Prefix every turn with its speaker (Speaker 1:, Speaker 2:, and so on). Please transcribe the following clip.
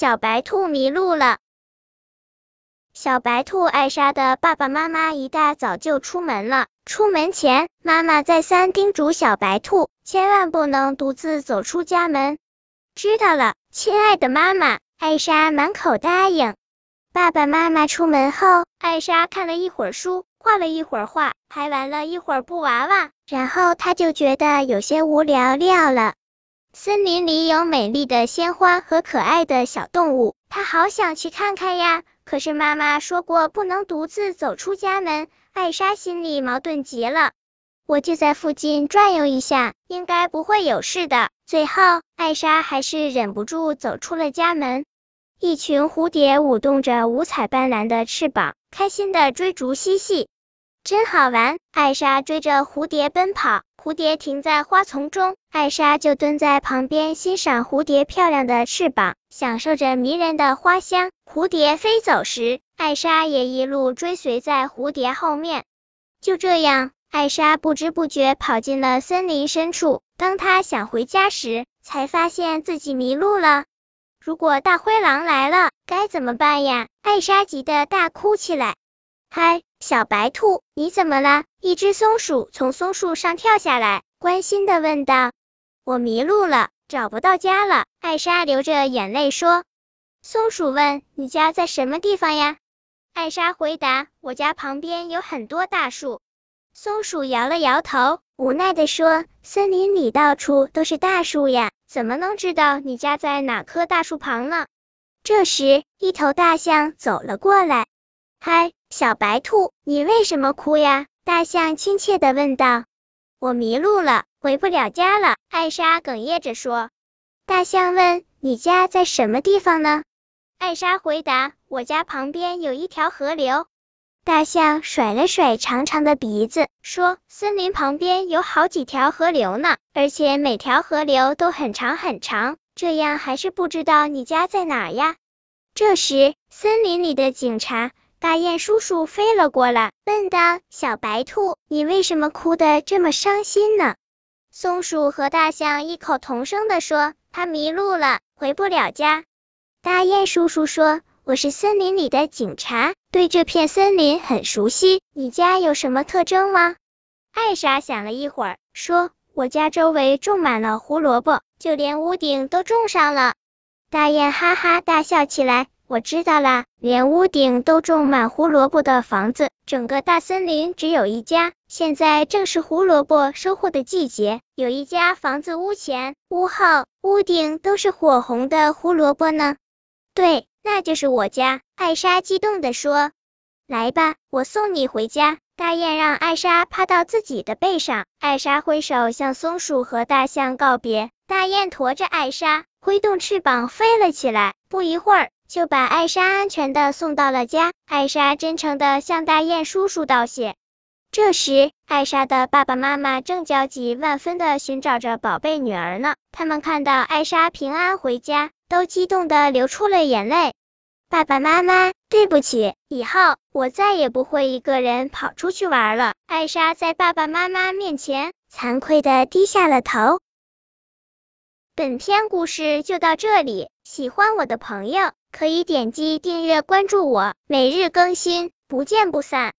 Speaker 1: 小白兔迷路了。小白兔艾莎的爸爸妈妈一大早就出门了。出门前，妈妈再三叮嘱小白兔，千万不能独自走出家门。知道了，亲爱的妈妈。艾莎满口答应。爸爸妈妈出门后，艾莎看了一会儿书，画了一会儿画，还玩了一会儿布娃娃，然后她就觉得有些无聊了。森林里有美丽的鲜花和可爱的小动物，她好想去看看呀。可是妈妈说过不能独自走出家门，艾莎心里矛盾极了。我就在附近转悠一下，应该不会有事的。最后，艾莎还是忍不住走出了家门。一群蝴蝶舞动着五彩斑斓的翅膀，开心的追逐嬉戏，真好玩。艾莎追着蝴蝶奔跑，蝴蝶停在花丛中，艾莎就蹲在旁边欣赏蝴蝶漂亮的翅膀，享受着迷人的花香。蝴蝶飞走时，艾莎也一路追随在蝴蝶后面。就这样，艾莎不知不觉跑进了森林深处。当她想回家时，才发现自己迷路了。如果大灰狼来了，该怎么办呀？艾莎急得大哭起来。嗨，小白兔，你怎么了？一只松鼠从松树上跳下来，关心的问道。我迷路了，找不到家了。艾莎流着眼泪说。松鼠问，你家在什么地方呀？艾莎回答，我家旁边有很多大树。松鼠摇了摇头，无奈的说，森林里到处都是大树呀。怎么能知道你家在哪棵大树旁呢？这时，一头大象走了过来。嗨，小白兔，你为什么哭呀？大象亲切的问道。我迷路了，回不了家了。艾莎哽咽着说。大象问，你家在什么地方呢？艾莎回答，我家旁边有一条河流。大象甩了甩长长的鼻子，说：“森林旁边有好几条河流呢，而且每条河流都很长很长，这样还是不知道你家在哪儿呀？”这时，森林里的警察大雁叔叔飞了过来，问道：“小白兔，你为什么哭得这么伤心呢？”松鼠和大象异口同声的说：“他迷路了，回不了家。”大雁叔叔说。我是森林里的警察，对这片森林很熟悉。你家有什么特征吗？艾莎想了一会儿，说：“我家周围种满了胡萝卜，就连屋顶都种上了。”大雁哈哈大笑起来。我知道啦，连屋顶都种满胡萝卜的房子，整个大森林只有一家。现在正是胡萝卜收获的季节，有一家房子屋前、屋后、屋顶都是火红的胡萝卜呢。对。那就是我家，艾莎激动地说：“来吧，我送你回家。”大雁让艾莎趴到自己的背上，艾莎挥手向松鼠和大象告别。大雁驮着艾莎，挥动翅膀飞了起来，不一会儿就把艾莎安全的送到了家。艾莎真诚的向大雁叔叔道谢。这时，艾莎的爸爸妈妈正焦急万分的寻找着宝贝女儿呢。他们看到艾莎平安回家。都激动的流出了眼泪。爸爸妈妈，对不起，以后我再也不会一个人跑出去玩了。艾莎在爸爸妈妈面前惭愧的低下了头。本篇故事就到这里，喜欢我的朋友可以点击订阅关注我，每日更新，不见不散。